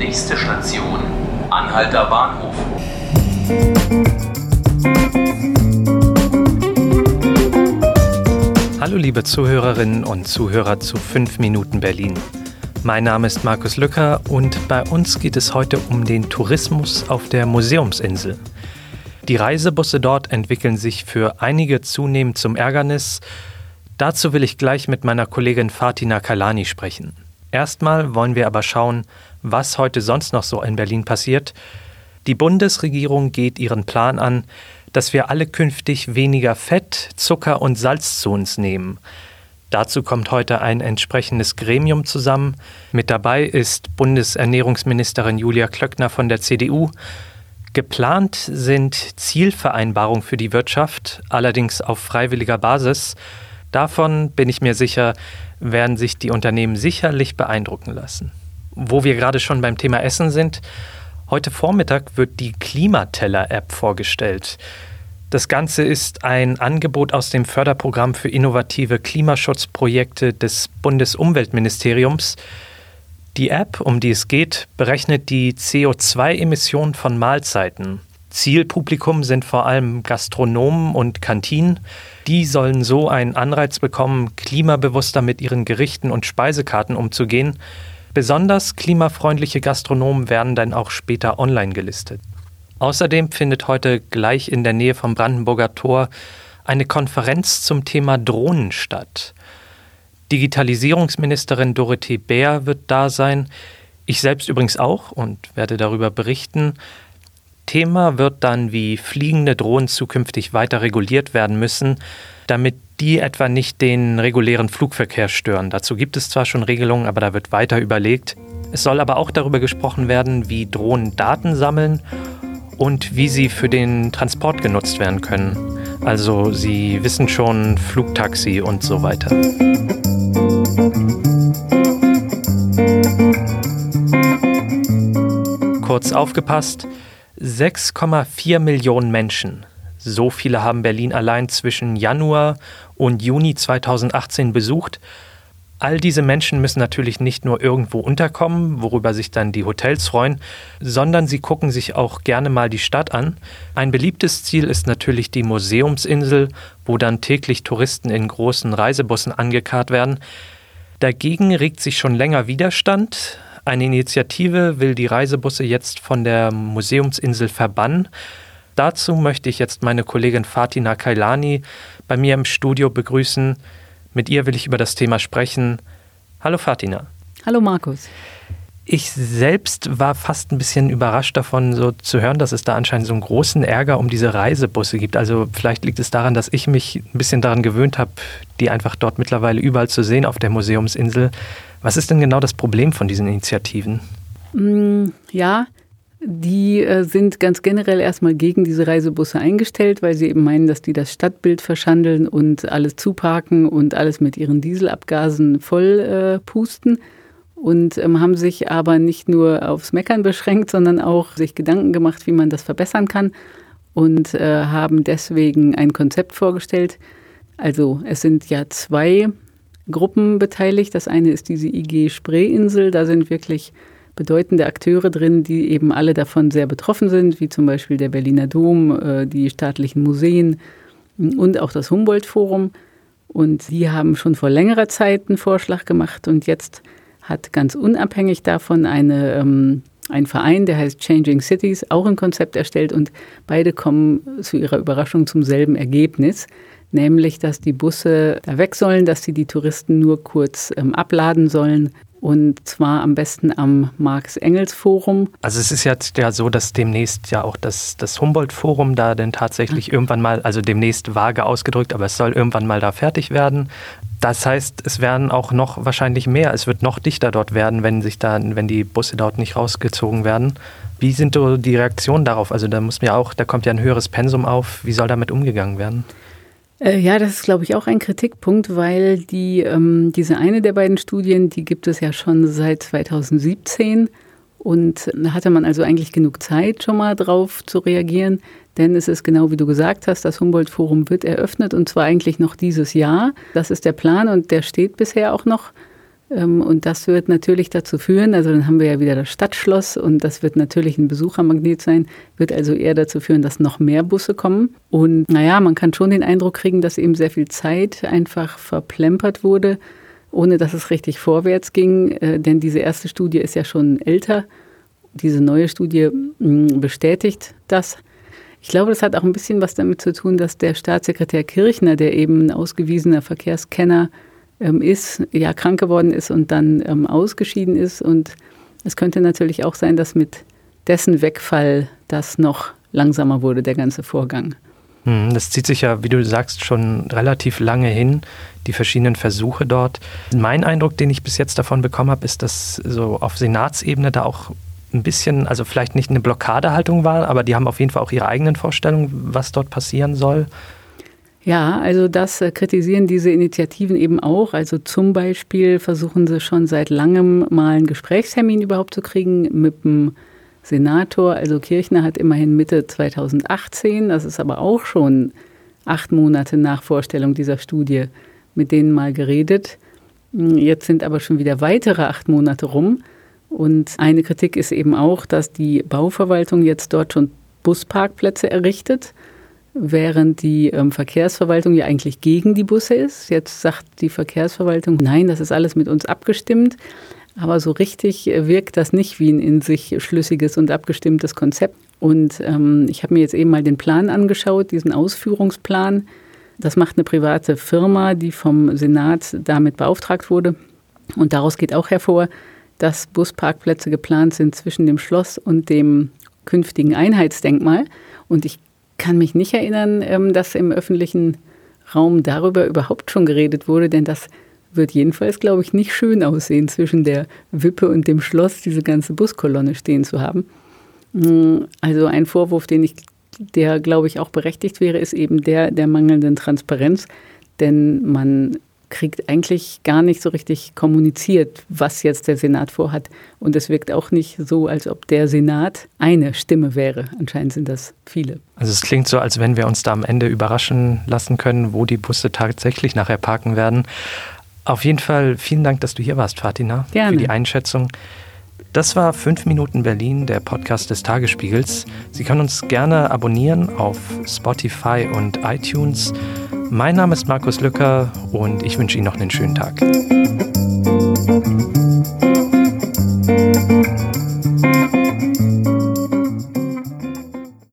Nächste Station, Anhalter Bahnhof. Hallo liebe Zuhörerinnen und Zuhörer zu 5 Minuten Berlin. Mein Name ist Markus Lücker und bei uns geht es heute um den Tourismus auf der Museumsinsel. Die Reisebusse dort entwickeln sich für einige zunehmend zum Ärgernis. Dazu will ich gleich mit meiner Kollegin Fatina Kalani sprechen. Erstmal wollen wir aber schauen, was heute sonst noch so in Berlin passiert. Die Bundesregierung geht ihren Plan an, dass wir alle künftig weniger Fett, Zucker und Salz zu uns nehmen. Dazu kommt heute ein entsprechendes Gremium zusammen. Mit dabei ist Bundesernährungsministerin Julia Klöckner von der CDU. Geplant sind Zielvereinbarungen für die Wirtschaft, allerdings auf freiwilliger Basis. Davon bin ich mir sicher, werden sich die Unternehmen sicherlich beeindrucken lassen. Wo wir gerade schon beim Thema Essen sind, heute Vormittag wird die Klimateller-App vorgestellt. Das Ganze ist ein Angebot aus dem Förderprogramm für innovative Klimaschutzprojekte des Bundesumweltministeriums. Die App, um die es geht, berechnet die CO2-Emissionen von Mahlzeiten. Zielpublikum sind vor allem Gastronomen und Kantinen. Die sollen so einen Anreiz bekommen, klimabewusster mit ihren Gerichten und Speisekarten umzugehen. Besonders klimafreundliche Gastronomen werden dann auch später online gelistet. Außerdem findet heute gleich in der Nähe vom Brandenburger Tor eine Konferenz zum Thema Drohnen statt. Digitalisierungsministerin Dorothee Bär wird da sein. Ich selbst übrigens auch und werde darüber berichten. Thema wird dann, wie fliegende Drohnen zukünftig weiter reguliert werden müssen, damit die etwa nicht den regulären Flugverkehr stören. Dazu gibt es zwar schon Regelungen, aber da wird weiter überlegt. Es soll aber auch darüber gesprochen werden, wie Drohnen Daten sammeln und wie sie für den Transport genutzt werden können. Also Sie wissen schon, Flugtaxi und so weiter. Kurz aufgepasst, 6,4 Millionen Menschen. So viele haben Berlin allein zwischen Januar und Juni 2018 besucht All diese Menschen müssen natürlich nicht nur irgendwo unterkommen, worüber sich dann die Hotels freuen, sondern sie gucken sich auch gerne mal die Stadt an. Ein beliebtes Ziel ist natürlich die Museumsinsel, wo dann täglich Touristen in großen Reisebussen angekarrt werden. Dagegen regt sich schon länger Widerstand. Eine Initiative will die Reisebusse jetzt von der Museumsinsel verbannen. Dazu möchte ich jetzt meine Kollegin Fatina Kailani bei mir im Studio begrüßen. Mit ihr will ich über das Thema sprechen. Hallo Fatina. Hallo Markus. Ich selbst war fast ein bisschen überrascht davon, so zu hören, dass es da anscheinend so einen großen Ärger um diese Reisebusse gibt. Also vielleicht liegt es daran, dass ich mich ein bisschen daran gewöhnt habe, die einfach dort mittlerweile überall zu sehen auf der Museumsinsel. Was ist denn genau das Problem von diesen Initiativen? Mm, ja, die äh, sind ganz generell erstmal gegen diese Reisebusse eingestellt, weil sie eben meinen, dass die das Stadtbild verschandeln und alles zuparken und alles mit ihren Dieselabgasen voll äh. Und ähm, haben sich aber nicht nur aufs Meckern beschränkt, sondern auch sich Gedanken gemacht, wie man das verbessern kann und äh, haben deswegen ein Konzept vorgestellt. Also es sind ja zwei Gruppen beteiligt. Das eine ist diese IG Spreeinsel. Da sind wirklich bedeutende Akteure drin, die eben alle davon sehr betroffen sind, wie zum Beispiel der Berliner Dom, äh, die staatlichen Museen und auch das Humboldt-Forum. Und die haben schon vor längerer Zeit einen Vorschlag gemacht und jetzt hat ganz unabhängig davon eine, ähm, ein Verein, der heißt Changing Cities, auch ein Konzept erstellt und beide kommen zu ihrer Überraschung zum selben Ergebnis, nämlich dass die Busse da weg sollen, dass sie die Touristen nur kurz ähm, abladen sollen und zwar am besten am Marx-Engels-Forum. Also es ist jetzt ja so, dass demnächst ja auch das, das Humboldt-Forum da denn tatsächlich mhm. irgendwann mal, also demnächst vage ausgedrückt, aber es soll irgendwann mal da fertig werden. Das heißt, es werden auch noch wahrscheinlich mehr, es wird noch dichter dort werden, wenn sich da, wenn die Busse dort nicht rausgezogen werden. Wie sind so die Reaktionen darauf? Also da muss mir auch, da kommt ja ein höheres Pensum auf. Wie soll damit umgegangen werden? Äh, ja, das ist, glaube ich, auch ein Kritikpunkt, weil die, ähm, diese eine der beiden Studien, die gibt es ja schon seit 2017 und da hatte man also eigentlich genug Zeit, schon mal drauf zu reagieren, denn es ist genau wie du gesagt hast, das Humboldt-Forum wird eröffnet und zwar eigentlich noch dieses Jahr. Das ist der Plan und der steht bisher auch noch. Ähm, und das wird natürlich dazu führen, also dann haben wir ja wieder das Stadtschloss und das wird natürlich ein Besuchermagnet sein, wird also eher dazu führen, dass noch mehr Busse kommen. Und naja, man kann schon den Eindruck kriegen, dass eben sehr viel Zeit einfach verplempert wurde, ohne dass es richtig vorwärts ging. Äh, denn diese erste Studie ist ja schon älter. Diese neue Studie mm, bestätigt das. Ich glaube, das hat auch ein bisschen was damit zu tun, dass der Staatssekretär Kirchner, der eben ein ausgewiesener Verkehrskenner ähm, ist, ja krank geworden ist und dann ähm, ausgeschieden ist. Und es könnte natürlich auch sein, dass mit dessen Wegfall das noch langsamer wurde, der ganze Vorgang. Hm, das zieht sich ja, wie du sagst, schon relativ lange hin, die verschiedenen Versuche dort. Mein Eindruck, den ich bis jetzt davon bekommen habe, ist, dass so auf Senatsebene da auch ein bisschen, also vielleicht nicht eine Blockadehaltung war, aber die haben auf jeden Fall auch ihre eigenen Vorstellungen, was dort passieren soll. Ja, also das äh, kritisieren diese Initiativen eben auch. Also zum Beispiel versuchen sie schon seit langem mal einen Gesprächstermin überhaupt zu kriegen mit dem Senator. Also Kirchner hat immerhin Mitte 2018, das ist aber auch schon acht Monate nach Vorstellung dieser Studie, mit denen mal geredet. Jetzt sind aber schon wieder weitere acht Monate rum. Und eine Kritik ist eben auch, dass die Bauverwaltung jetzt dort schon Busparkplätze errichtet während die ähm, Verkehrsverwaltung ja eigentlich gegen die Busse ist. Jetzt sagt die Verkehrsverwaltung, nein, das ist alles mit uns abgestimmt. Aber so richtig wirkt das nicht wie ein in sich schlüssiges und abgestimmtes Konzept. Und ähm, ich habe mir jetzt eben mal den Plan angeschaut, diesen Ausführungsplan. Das macht eine private Firma, die vom Senat damit beauftragt wurde. Und daraus geht auch hervor, dass Busparkplätze geplant sind zwischen dem Schloss und dem künftigen Einheitsdenkmal. Und ich kann mich nicht erinnern, ähm, dass im öffentlichen Raum darüber überhaupt schon geredet wurde, denn das wird jedenfalls, glaube ich, nicht schön aussehen, zwischen der Wippe und dem Schloss diese ganze Buskolonne stehen zu haben. Mm, also ein Vorwurf, den ich, der, glaube ich, auch berechtigt wäre, ist eben der der mangelnden Transparenz, denn man kriegt eigentlich gar nicht so richtig kommuniziert, was jetzt der Senat vorhat. Und es wirkt auch nicht so, als ob der Senat eine Stimme wäre. Anscheinend sind das viele. Also es klingt so, als wenn wir uns da am Ende überraschen lassen können, wo die Busse tatsächlich nachher parken werden. Auf jeden Fall vielen Dank, dass du hier warst, Fatina, Gerne. für die Einschätzung. Das war 5 Minuten Berlin, der Podcast des Tagesspiegels. Sie können uns gerne abonnieren auf Spotify und iTunes. Mein Name ist Markus Lücker und ich wünsche Ihnen noch einen schönen Tag.